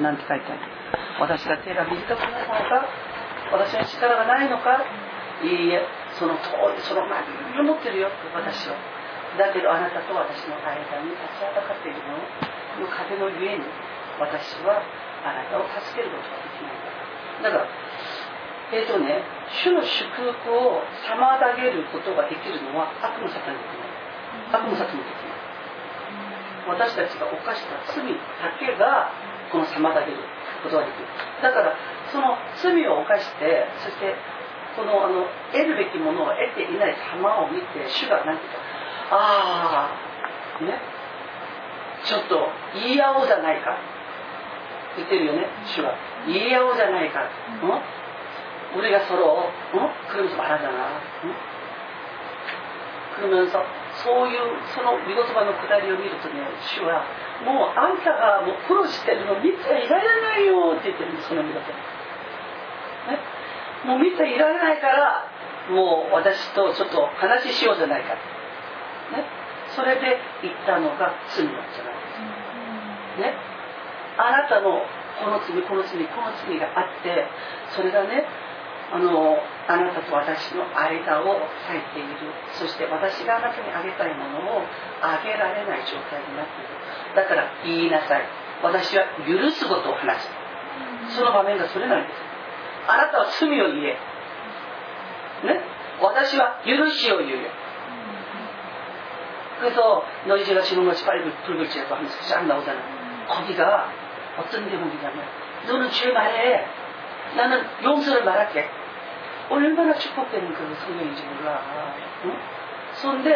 なんて書いてある？私が手が短くなるのか？私の力がないのか？いいえその通りその何を持ってるよ。私はだけどあなたと私の間に立ちはだかっているの。この壁のゆえに私はあなたを助けることができない。んだだからえっ、ー、とね主の祝福を妨げることができるのは悪の沙汰にできない。悪の沙汰にできない。私たちが犯した罪だけがこの妨げることができるだからその罪を犯してそしてこのあの得るべきものを得ていない様を見て主が何て言うかああねちょっと言い合おうじゃないか言ってるよね主は言い合おうじゃないか、うん、俺がそれを、うん、그러면서말하잖아ん그러면서 そういうその見言葉のくだりを見るとね主はもうあんたがもう苦労してるの見ていられないよって言ってるんですその見言葉、ね、もう見ていられないからもう私とちょっと話ししようじゃないか、ね、それで言ったのが罪なんじゃないですか、ね、あなたのこの罪この罪この罪があってそれがねあのあなたと私の間を裂いているそして私があなたにあげたいものをあげられない状態になっているだから言いなさい私は許すことを話すその場面がそれなんですあなたは罪を言えね私は許しを言うよ그래서너희제가지금같이빨리불글지라도하면서쫙나오잖아거기가어떤대목이냐면너는죄말해 나는용서를말할게 얼마나 축복되는 그 성경인지 몰라. 응? そんで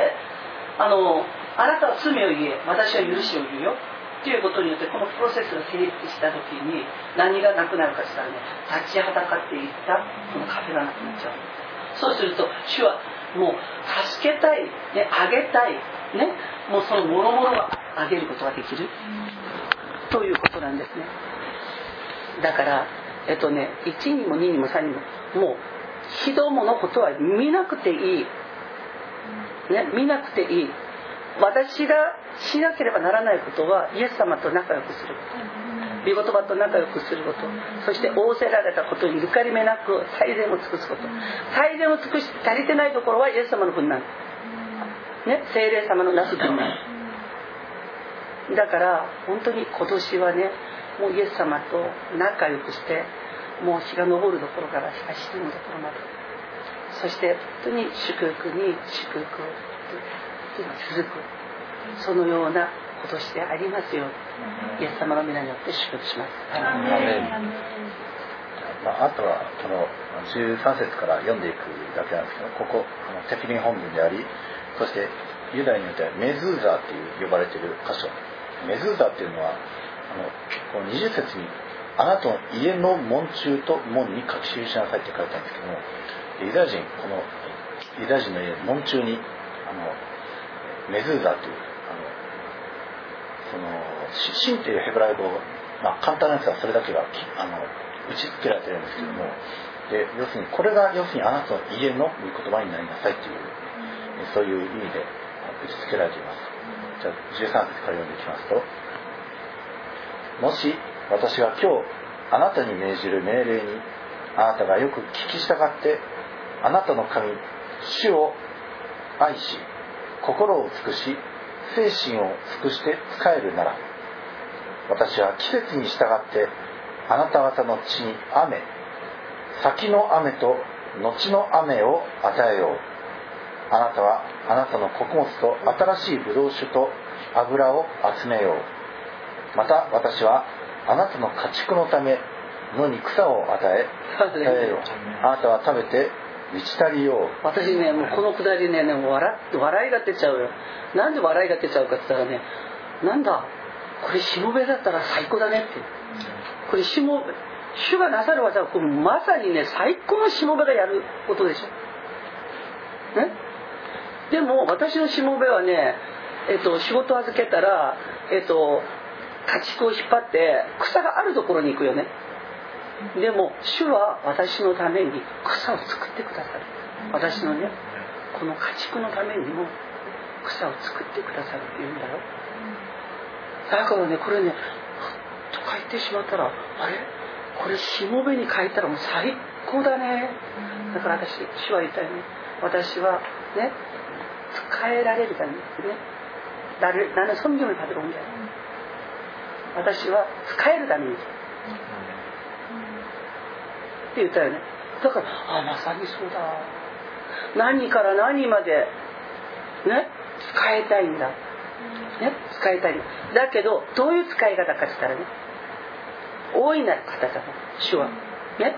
あのあなたは罪を言え私は許しを言うよっていうことによってこのプロセスが成立した時に何がなくなるかしたらね立ちはだかっていったこの壁がなくなっちゃうそうすると主はもう助けたい、ね、あげたい、ね、もうそのもろもろはあげることができるということなんですねだから えっとね1にも2にも3にももう非道ものことは見なくていい、ね、見なくていい。私がしなければならないことはイエス様と仲良くする。こと御言葉と仲良くすること。そして仰せられたことにゆかりめなく最善を尽くすこと。最善を尽くし足りてないところはイエス様の分なん。ね精霊様のなす分なん。だから本当に今年はねもうイエス様と仲良くしてもう日が昇るところから日が沈むところまで。そして本当に祝福に祝福続く。そのような今年でありますよ。イエス様の皆によって祝福します。まあ、あとはこの13節から読んでいくだけなんですけどこここのテフィリン本文でありそしてユダヤによってはメズーザーという呼ばれている箇所。メズーザーっていうのはあのこの20節にあなたの家の門中と門に書き記しなさいって書いてあるんですけどもユダヤ人このユダヤ人の家門中にあのメズーザというあのそのシンっていうヘブライ語まあ簡単なやつはそれだけがあの打ち付けられてるんですけどもで要するにこれが要するにあなたの家の御言葉になりなさいっていうそういう意味で打ち付けられています。じゃあ13節から読んでいきますともし私が今日あなたに命じる命令にあなたがよく聞き従ってあなたの神主を愛し心を尽くし精神を尽くして仕えるなら私は季節に従ってあなた方の地に雨先の雨と後の雨を与えよう。あなたはあなたの穀物と新しいブドウ酒と油を集めよう。また私はあなたの家畜のためのに草を与え与えよ。あなたは食べて満ち足りよう。私ねもうこのくだりね笑笑いが出ちゃうよ。なんで笑いが出ちゃうかって言ったらねなんだこれしもべだったら最高だねって。これしもべ主がなさる技はこれまさにね最高のしもべがやることでしょ。ね？でも私のしもべはねえっと仕事預けたらえっと家畜を引っ張って草があるところに行くよねでも主は私のために草を作ってくださる私のねこの家畜のためにも草を作ってくださるって言うんだよだからねこれねと書い ってしまったらあれこれしもべに書いたらもう最高だねだから私主は言ったよね私はね使えられるためにね誰나는성경을받으러온게 私は使えるために。って言ったよね。だからあまさにそうだ。何から何までね使いたいんだ、ね、使いたい。んだだけどどういう使い方かって言ったらね大いなる方だね主は。ね。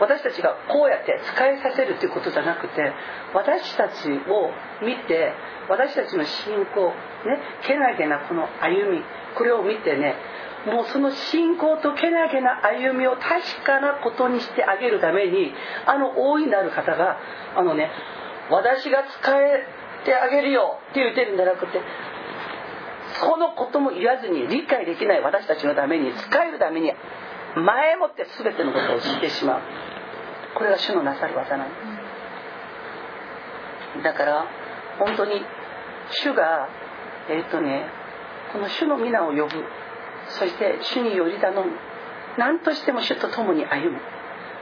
私たちがこうやって使いさせるっていうことじゃなくて私たちを見て私たちの信仰ねけなげなこの歩みこれを見てねもうその信仰とけなげな歩みを確かなことにしてあげるためにあの大いなる方があのね私が使えてあげるよって言ってるんじゃなくてそのことも言わずに理解できない私たちのために使えるために前もって全てのことを知ってしまう。これが主のなさる技なんです。だから本当に主がえっ、ー、とねこの主の皆を呼ぶ。そして主により頼む。何としても主と共に歩む。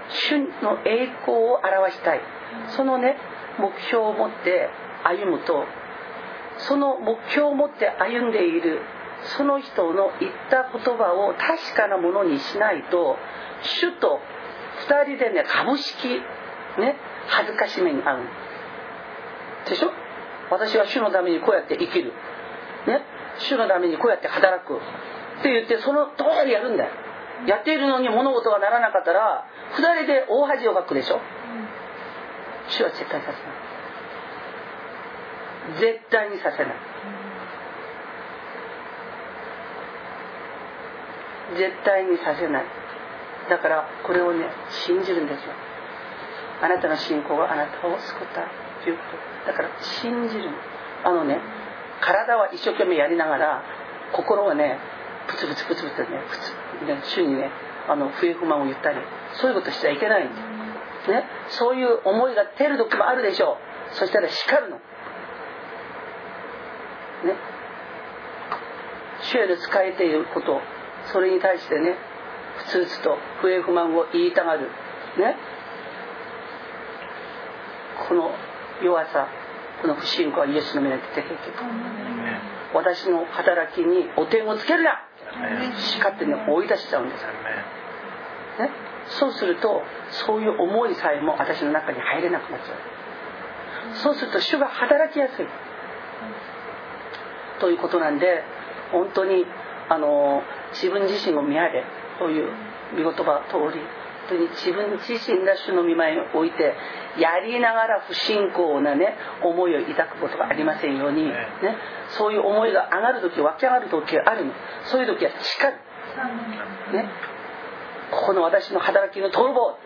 主の栄光を表したい。そのね目標を持って歩むとその目標を持って歩んでいるその人の言った言葉を確かなものにしないと主と2人でね株式ね恥ずかしめに遭う。でしょ？私は主のためにこうやって生きる。ね？主のためにこうやって働く。って言ってその通りやるんだよ。やっているのに物事がならなかったら2人で大恥をかくでしょ。主は絶対させない絶対にさせない。絶対にさせない。だからこれをね信じるんですよ。あなたの信仰があなたを救ったということ。だから信じるあのね体は一生懸命やりながら心はねプツプツプツプツねプツね主にねあの不平不満を言ったりそういうことしちゃいけないんですね、そういう思いが出る時もあるでしょう。そしたら叱るの。ね。主への使えていること。それに対してねふつふつと不平不満を言いたがる。ね。この弱さこの不信仰はイエスの目で出てくる私の働きにお点をつけるな。叱ってね追い出しちゃうんですね。そうするとそういう思いさえも私の中に入れなくなっちゃう。そうすると主が働きやすい。ということなんで本当にあの自分自身を見上げという見言葉通り本当に自分自身が主の見舞いに置いてやりながら不信仰なね思いを抱くことがありませんように、ね、そういう思いが上がる時湧き上がる時があるの。そういう時は叱る、ね、ここの私の働きの泥棒、ね、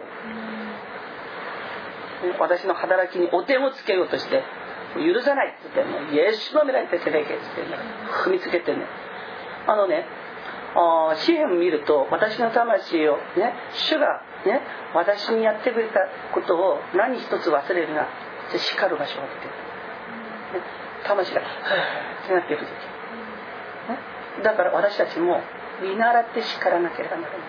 私の働きにお手をつけようとして許さないって言ってねイエスの目られてせべけってね踏みつけてね。あのねあ詩篇を見ると私の魂をね主がね私にやってくれたことを何一つ忘れるな。叱る場所が出てる、ね、魂が「はぁ」ってなっている。時、ね、だから私たちも見習って叱らなければならない。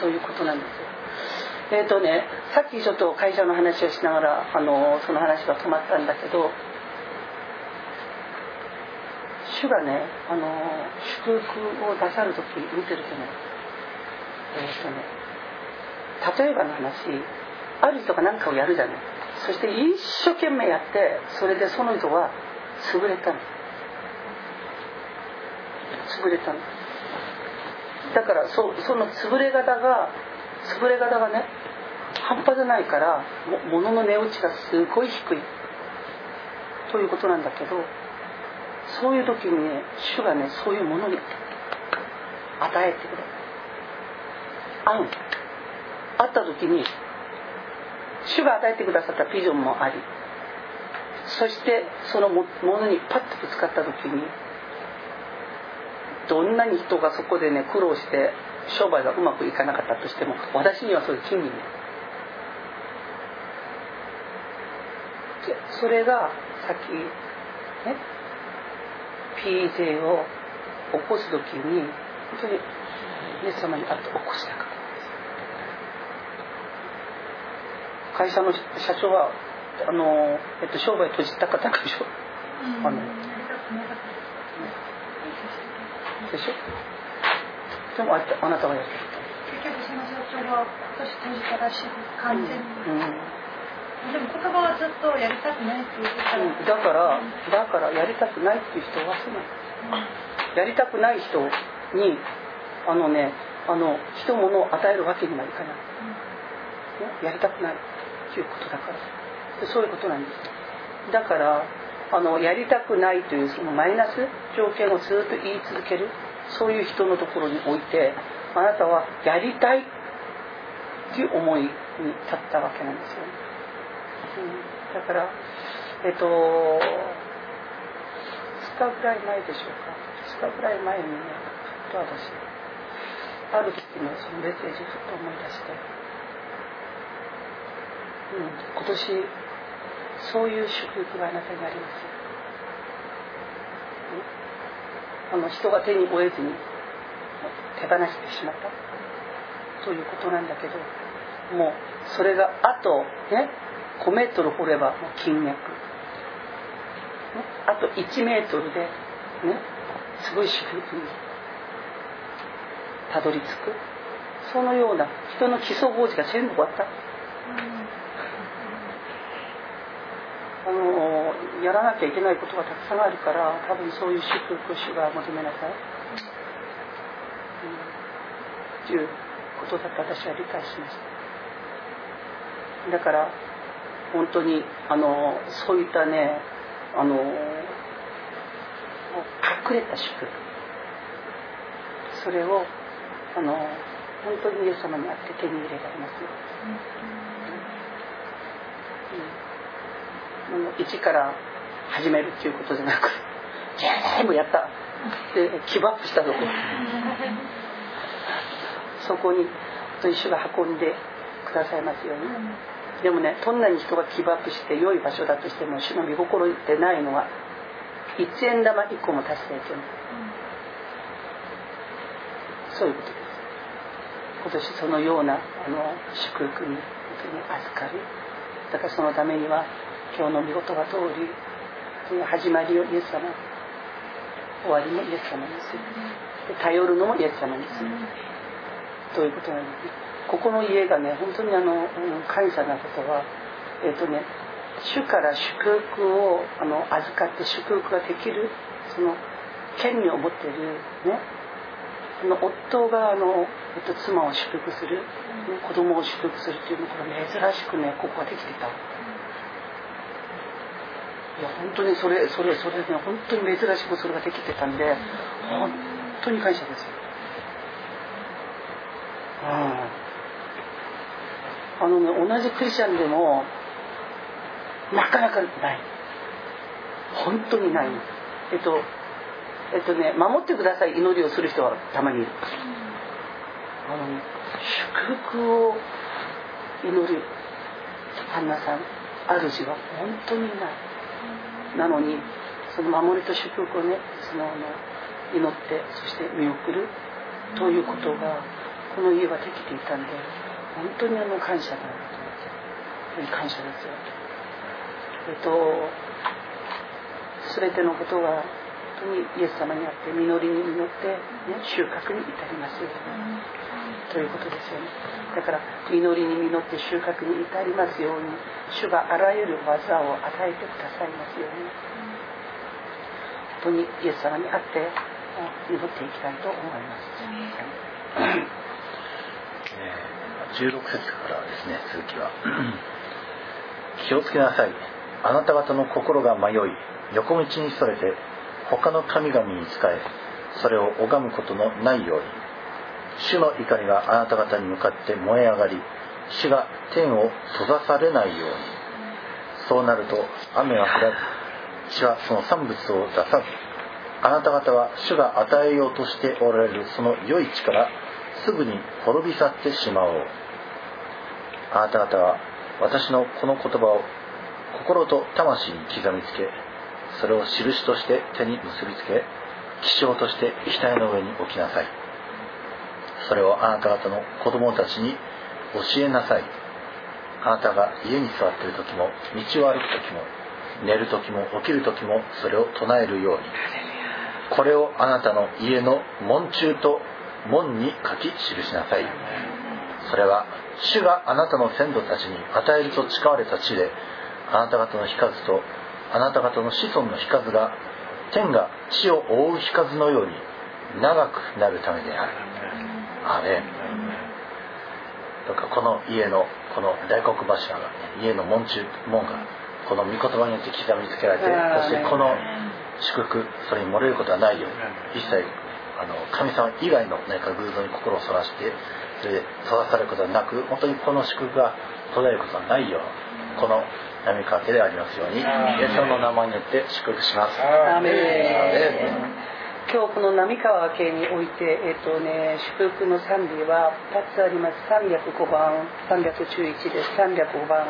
ということなんですよ。えっ、ー、とねさっきちょっと会社の話をしながらあのその話が止まったんだけど主がねあの祝福を出さる時見てるとねえ、ー、とね例えばの話ある人が何かをやるじゃない。そして一生懸命やってそれでその人は潰れたの。潰れたの。だからそその潰れ方が潰れ方がね半端じゃないから物の値打ちがすごい低い。ということなんだけどそういう時にね主がねそういうものに与えてくれ。る案あった時に主が与えてくださったビジョンもあり。そしてそのものにパッとぶつかった時にどんなに人がそこでね苦労して商売がうまくいかなかったとしても私にはそれ金にそれがさっきね PJ を起こす時に本当にイエス様に会って起こしたから会社の社長はあの、えっと、商売閉じた方でしょ、うん、あのでしょ。でもああなたはやってる結局その社長は今年閉じたらしい。完全に、うんうんでも言葉はずっとやりたくないって言ってた、うん、だから、だからやりたくないっていう人はすない、うん、やりたくない人にあのねあの人物を与えるわけにはいかない、うん、やりたくないっていうことだから。そういうことなんですだからあのやりたくないというそのマイナス条件をずっと言い続ける。そういう人のところにおいてあなたはやりたいっていう思いに立ったわけなんですよね、うん、だからえっと2日ぐらい前でしょうか。2日ぐらい前にねふっと私ある時のそのメッセージをふっと思い出して、うん、今年そういう祝福があなたにあります、うん、あの人が手に負えずに手放してしまった。ということなんだけどもうそれがあとね5メートル掘れば金脈、ね、あと1メートルでねすごい祝福にたどり着く。そのような人の基礎工事が全部終わった、あのやらなきゃいけないことがたくさんあるから多分そういう祝福を主が求めなさい。ということだと私は理解しました。だから本当にあのそういったねあの隠れた祝福。それをあの本当にイエス様にあって手に入れられますよ、うん。うん、一から始めるっていうことじゃなく全部やった。でギブアップしたとこ。そこにと一緒が運んでくださいますように、でもねどんなに人がギブアップして良い場所だとしても主の御心でないのは一円玉一個も達成できない、そういうことです。今年そのようなあの祝福に本当に預かる。だからそのためには今日の見事が通り始まりをイエス様終わりもイエス様にする。頼るのもイエス様にする。ということなんですねここの家がね本当にあの感謝なことはえっ、ー、とね主から祝福をあの預かって祝福ができるその権利を持っているねの夫があの、えっと、妻を祝福する、ね、子供を祝福するっていうのこれ珍しくねここができてた。いや本当にそれそれそれね本当に珍しくそれができてたんで本当に感謝ですよ。あのね同じクリスチャンでもなかなかない。本当にない。えっとえっとね守ってください。祈りをする人はたまにいる。あのね祝福を祈る旦那さん主は本当にない。なのにその守りと祝福をねその祈ってそして見送るということがこの家はできていたんで本当にあの感謝だなと思って感謝ですよ。えっと全てのことが当にイエス様にあって実りに実って、ね、収穫に至りますよ、ね、ということですよね。だから実りに実って収穫に至りますように主があらゆる技を与えてくださいますように。本当にイエス様にあって祈っていきたいと思います、16節からですね続きは。気をつけなさい。あなた方の心が迷い横道にそれて他の神々に仕えそれを拝むことのないように。主の怒りがあなた方に向かって燃え上がり主が天を閉ざされないように。そうなると雨は降らず地はその産物を出さずあなた方は主が与えようとしておられるその良い地からすぐに滅び去ってしまおう。あなた方は私のこの言葉を心と魂に刻みつけそれを印として手に結びつけ気象として額の上に置きなさい。それをあなた方の子供たちに教えなさい。あなたが家に座っている時も道を歩く時も寝る時も起きる時もそれを唱えるように。これをあなたの家の門中と門に書き記しなさい。それは主があなたの先祖たちに与えると誓われた地であなた方の日数とあなた方の子孫の日数が天が地を覆う日数のように長くなるためである。アメン。どうかこの家のこの大黒柱が、家の門中門がこの御言葉によって刻みつけられてそしてこの祝福それに漏れることはないように一切あの神様以外の何か偶像に心をそらしてそれで育されることはなく本当にこの祝福が途絶えることはないようにこの波川家でありますようにイエス様の名前によって祝福します。アメ今日この波川家において、えっ、とね、祝福の賛美は2つあります。305番、311です。305番。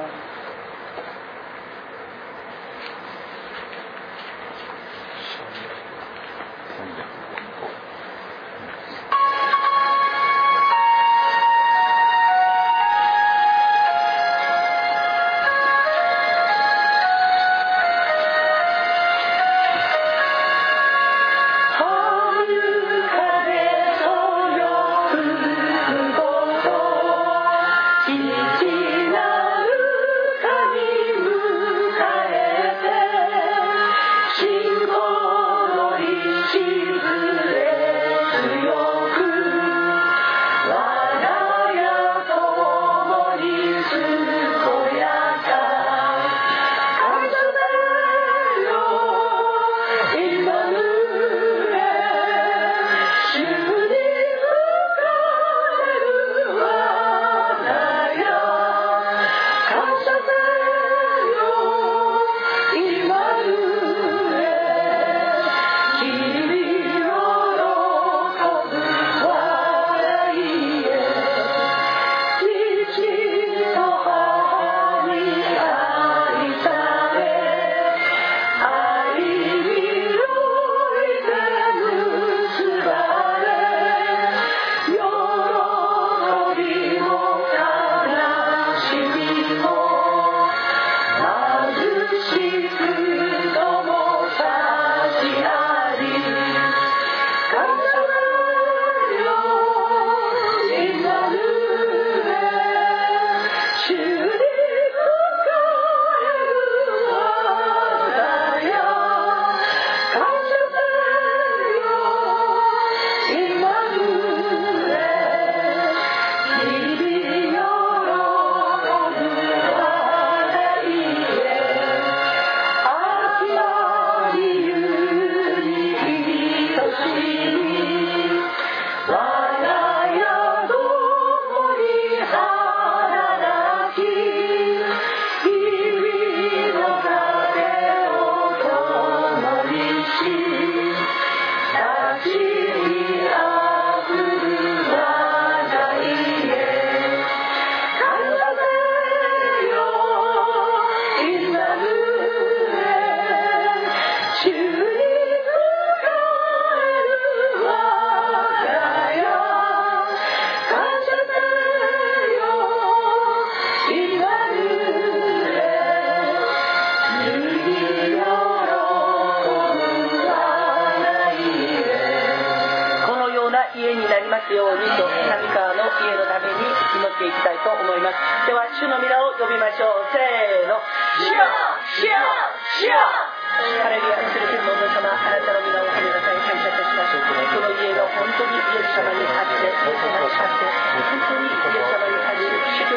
ハレルヤ愛する天様あなたのなさい感謝いたしますこの家が本当にイエス様にあって様にあ本当にイエス様にあり教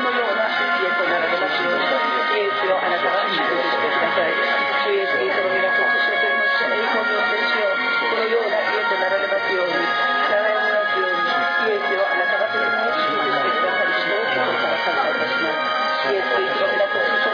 のような家となられますようイエスをあなたは祝福してください主イエスの皆を祝してください栄光このような家となられますように長きますようにイエスをあなたが天皇を祝福してくださる人を心から感謝いたしますイエス様の皆を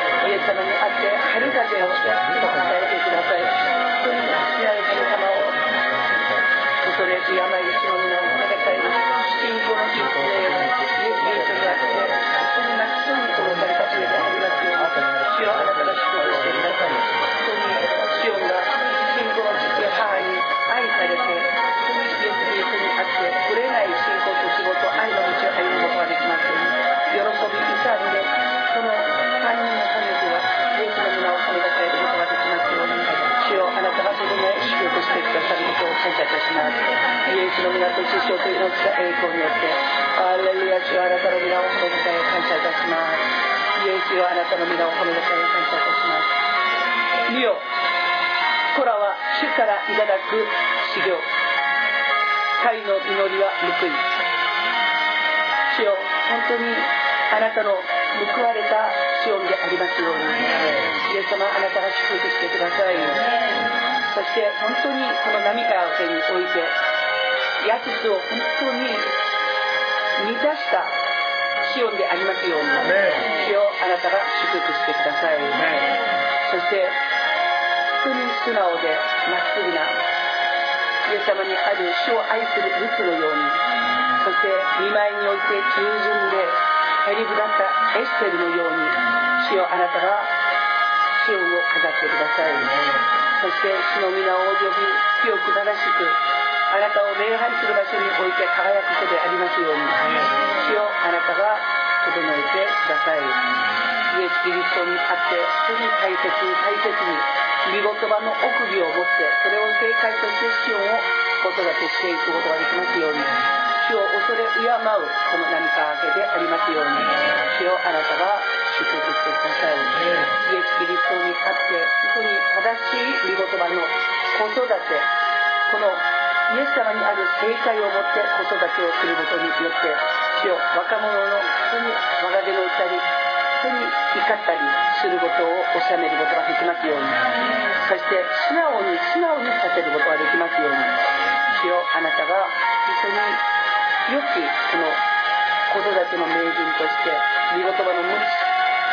イエス様にあって春風を与えてください。本当に様を恐れ敬いて本当に素直でまっすぐなイエス様にある主を愛するルツのようにそして見舞いにおいて従順でヘリブだったエステルのように主よあなたが主を飾ってください。そして主の皆を呼び清く正しくあなたを礼拝する場所において輝くことでありますように主よあなたが整えてくださいイエス・キリストにあって本当に大切に大切に見言葉の奥義を持ってそれを正解としてシオンを子育てしていくことができますように。主を恐れ敬うこの何か明けでありますように。主をあなたが祝福してください。イエス・キリストにあって本当に正しい御言葉の子育てこのイエス様にある正解を持って子育てをすることによって主を若者の本当に我が手の歌り本当に怒ったりすることを収めることができますように。そして素直に素直にさせることができますように。主よあなたが本当によくこの子育ての名人として御言葉の無知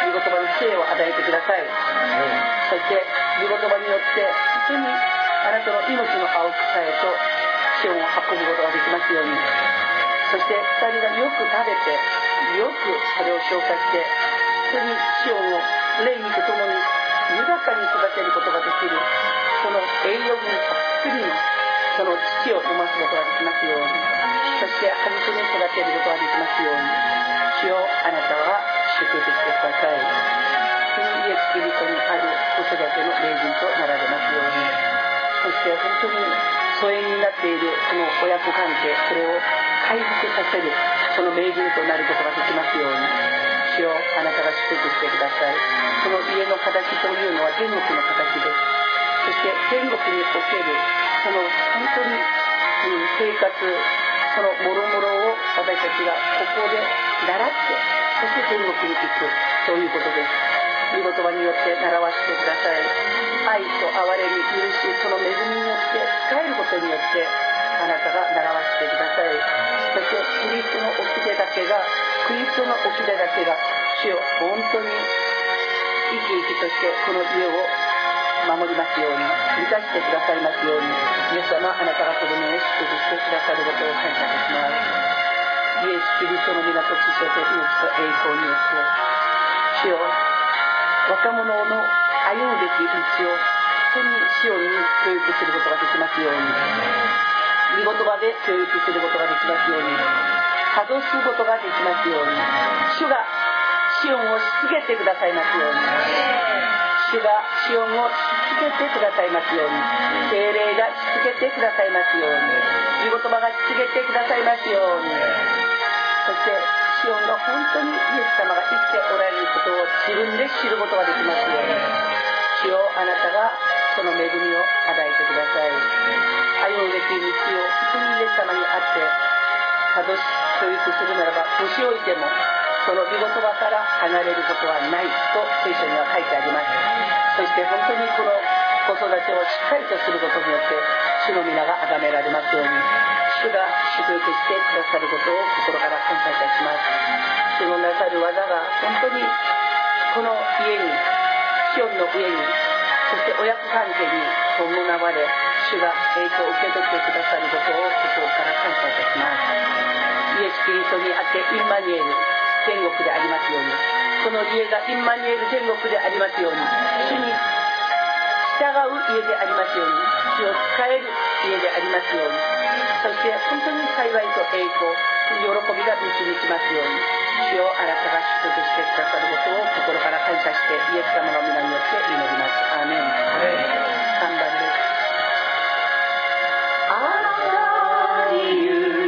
御言葉の知恵を与えてください、そして御言葉によって本当にあなたの命の青草へとシオンを運ぶことができますように。そして2人がよく食べてよくそれを消化して本当にシオンを霊肉とともに豊かに育てることができるその栄養分たっぷりのその土を生ますことができますようにそして果実に育てることができますように主をあなたは祝福してくださいイエス・キリストにある子育ての名人となられますようにそして本当に疎遠になっているこの親子関係それを回復させるその名人となることができますように主をあなたが祝福してください。その家の形というのは天国の形ですそして天国におけるその本当に、うん、生活そのもろもろを私たちがここで習ってそして天国に行くそういうことです。御言葉によって習わせてください。愛と憐れみ許しその恵みによって使えることによってあなたが習わせてください。そしてキリストの掟だけがクリストの掟だけが主を本当に生き生きとしてこの家を守りますように満たしてくださいますようにイエス様あなたが子供を祝福してくださることを感謝いたします。イエス・キリストの皆と血潮と命と栄光によって主よ若者の歩むべき道を本当に主に教育することができますように。見言葉で教育することができますように。稼働することができますように。主がシオンをしつけてくださいますように。主がシオンをしつけてくださいますように。精霊がしつけてくださいますように。御言葉がしつけてくださいますように。そしてシオンが本当にイエス様が生きておられることを自分で知ることができますように。主をあなたがその恵みを与えてください。歩むべき道を本当にイエス様にあってたどし教育するならば年老いてもその御言葉から離れることはないと聖書には書いてあります。そして本当にこの子育てをしっかりとすることによって主の皆が崇められますように主が祝福してくださることを心から感謝いたします。主のなさる技が本当にこの家にシオンの上にそして親子関係に伴われ主が影響を受け取ってくださることを心から感謝いたしますイエス・キリストにあってインマニエル天国でありますようにその家がインマニエル天国でありますように主に従う家でありますように主を使える家でありますようにそして本当に幸いと栄光喜びが導きますように。主をあなたが祝福してくださることを心から感謝してイエス様の皆によって祈りますアーメン3番ですあなたに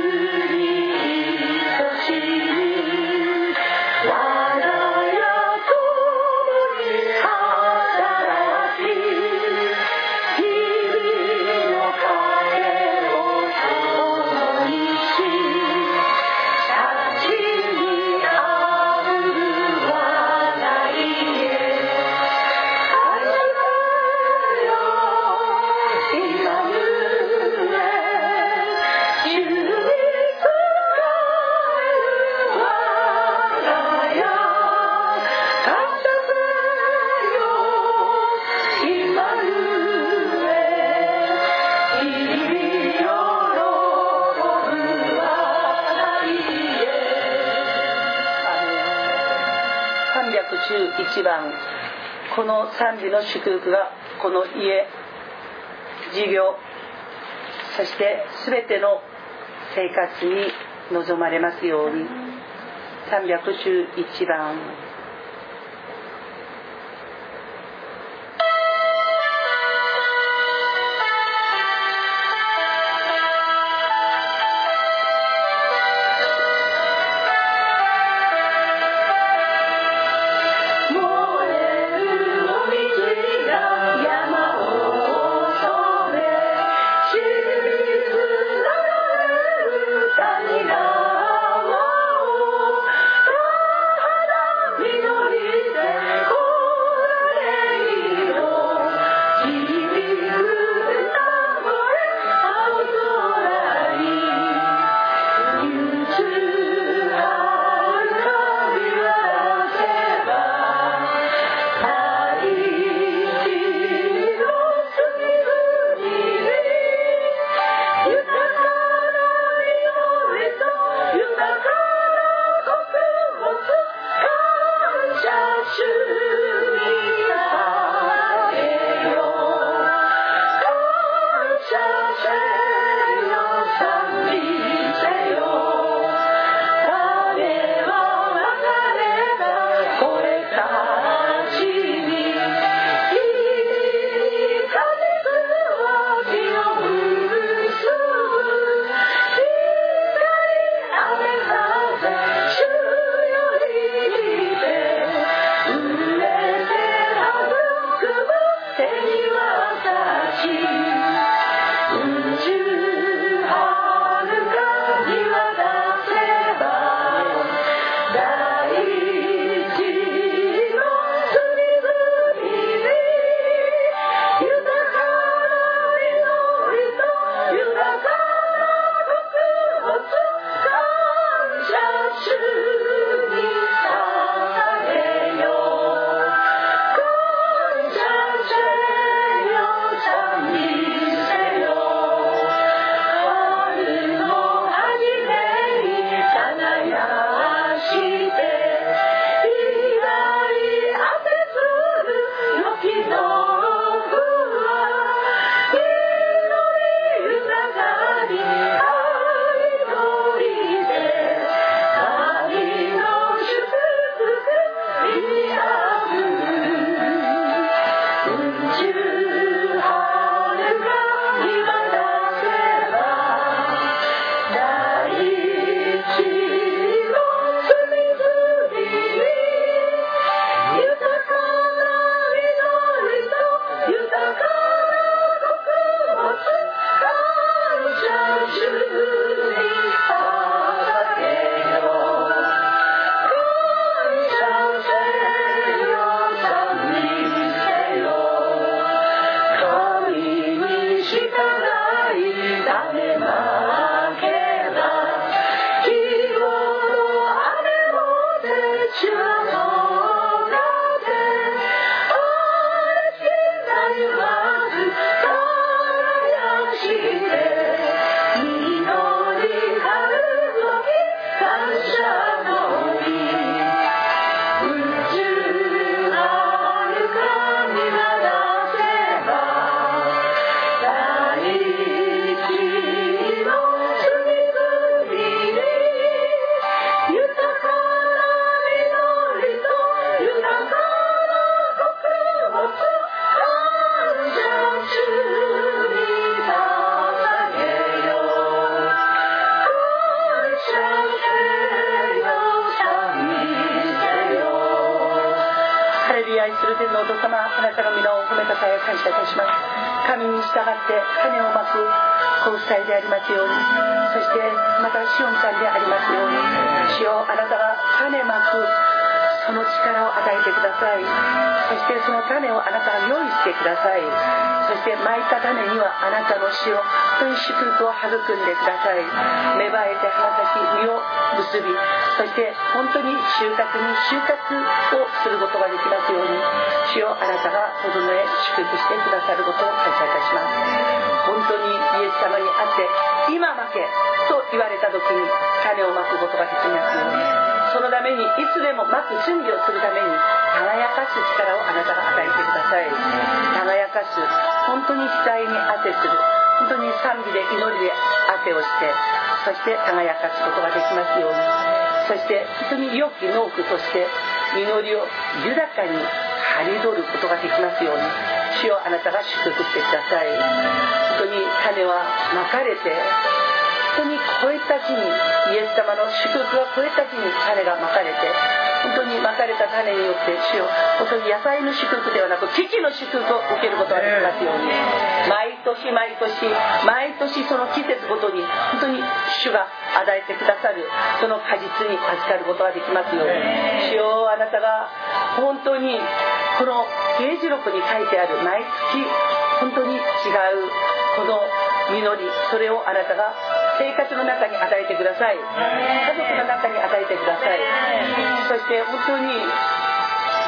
の祝福がこの家事業そして全ての生活に望まれますように311番。その種をあなたが用意してください。そして蒔いた種にはあなたの死をという祝福を育んでください。芽生えて花咲き実を結びそして本当に収穫に収穫をすることができますように主をあなたが整え祝福してくださることを感謝いたします。本当にイエス様にあって今負けと言われた時に種をまくことができますように。そのためにいつでもまく準備をするために輝かす力をあなたが与えてください。輝かす本当に額に当てする。本当に賛美で祈りで当てをしてそして輝かすことができますように。そして本当に良き農夫として実りを豊かに刈り取ることができますように。主をあなたが祝福してください。本当に種はまかれて当に超えた日にイエス様の祝福が超えた日に種がまかれて本当にまかれた種によって主よ本当に野菜の祝福ではなく危機の祝福を受けることができますように。毎年毎年毎年その季節ごとに本当に主が与えてくださるその果実に預かることができますように。主よあなたが本当にこの刑事録に書いてある毎月本当に違うこの実りそれをあなたが生活の中に与えてください。家族の中に与えてください。そして本当に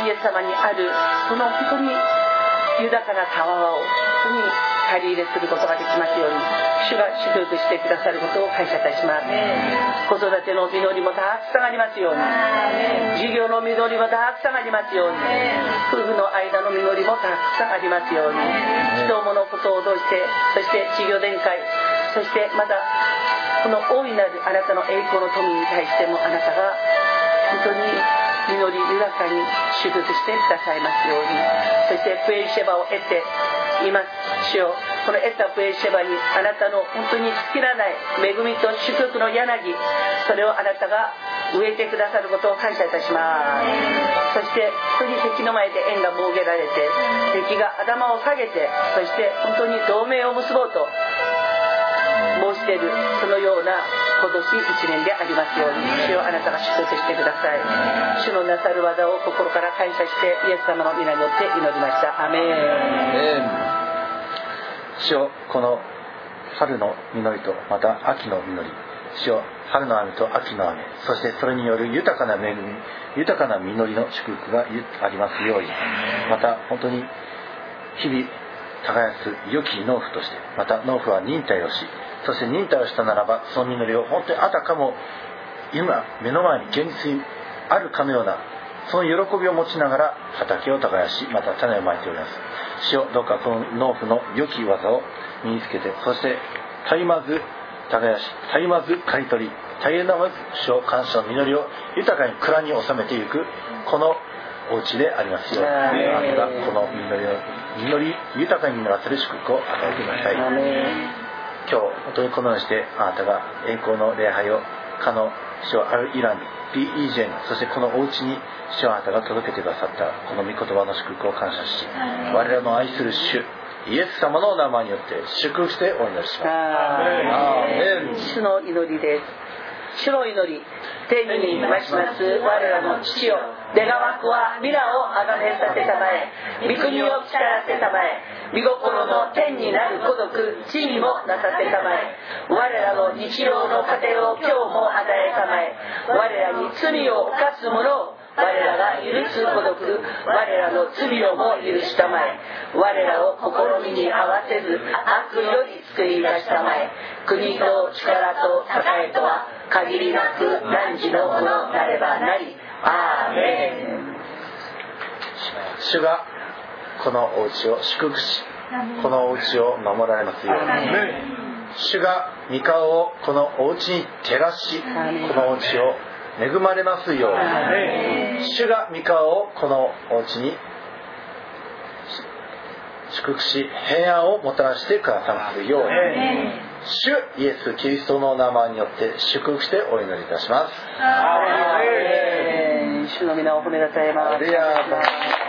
イエス様にあるその本当に豊かな川を本当に借り入れすることができますように主が祝福してくださることを感謝いたします。子育ての実りもたくさんありますように。授業の実りもたくさんありますように。夫婦の間の実りもたくさんありますように。人物事を通してそして事業展開そしてまたこの大いなるあなたの栄光の富に対してもあなたが本当に祈り豊かに祝福してくださいますように。そしてプエルシェバを得ています。主よ。この得たプエルシェバにあなたの本当に尽きらない恵みと祝福の柳。それをあなたが植えてくださることを感謝いたします。そして本当に敵の前で縁が設けられて敵が頭を下げてそして本当に同盟を結ぼうと。申しているそのような今年1年でありますように主をあなたが祝福してください。主のなさる技を心から感謝してイエス様の皆によって祈りました。アメン。主よこの春の実りとまた秋の実り。主よ春の雨と秋の雨。そしてそれによる豊かな恵み。豊かな実りの祝福がありますように。また本当に日々耕す良き農夫としてまた農夫は忍耐をしそして忍耐をしたならばその実りを本当にあたかも今目の前に現実にあるかのようなその喜びを持ちながら畑を耕しまた種をまいております。主よどうかこの農夫の良き技を身につけてそして絶えまず耕し絶えまず刈り取り絶えまず主を感謝の実りを豊かに蔵に収めていくこのお家でありますように。あなたがこの実りを実り豊かに実らせる祝福を与えてください。今日本当にこのようにしてあなたが栄光の礼拝をかの主をアルイラン PEJ にそしてこのお家に主をあなたが届けてくださったこの御言葉の祝福を感謝し我らの愛する主イエス様の名前によって祝福してお祈りします。主の祈りです主の祈り天にまします。我らの父よ。願わくは未来をあがめさせたまえ。御国を来らせたまえ。御心の天になる孤独地にもなさせたまえ。我らの日常の糧を今日も与えたまえ。我らに罪を犯す者を我らが許す孤独我らの罪をも許したまえ。我らを試みに合わせず悪より救い出したまえ。国と力と栄とは限りなく汝のものなればなり。アーメン。主がこのお家を祝福しこのお家を守られますように。主が御顔をこのお家に照らしこのお家を恵まれますように。主が御顔をこのお家に祝福し平安をもたらしてくださますように。主イエス・キリストの名前によって祝福してお祈りいたします。主の皆を褒めなさいます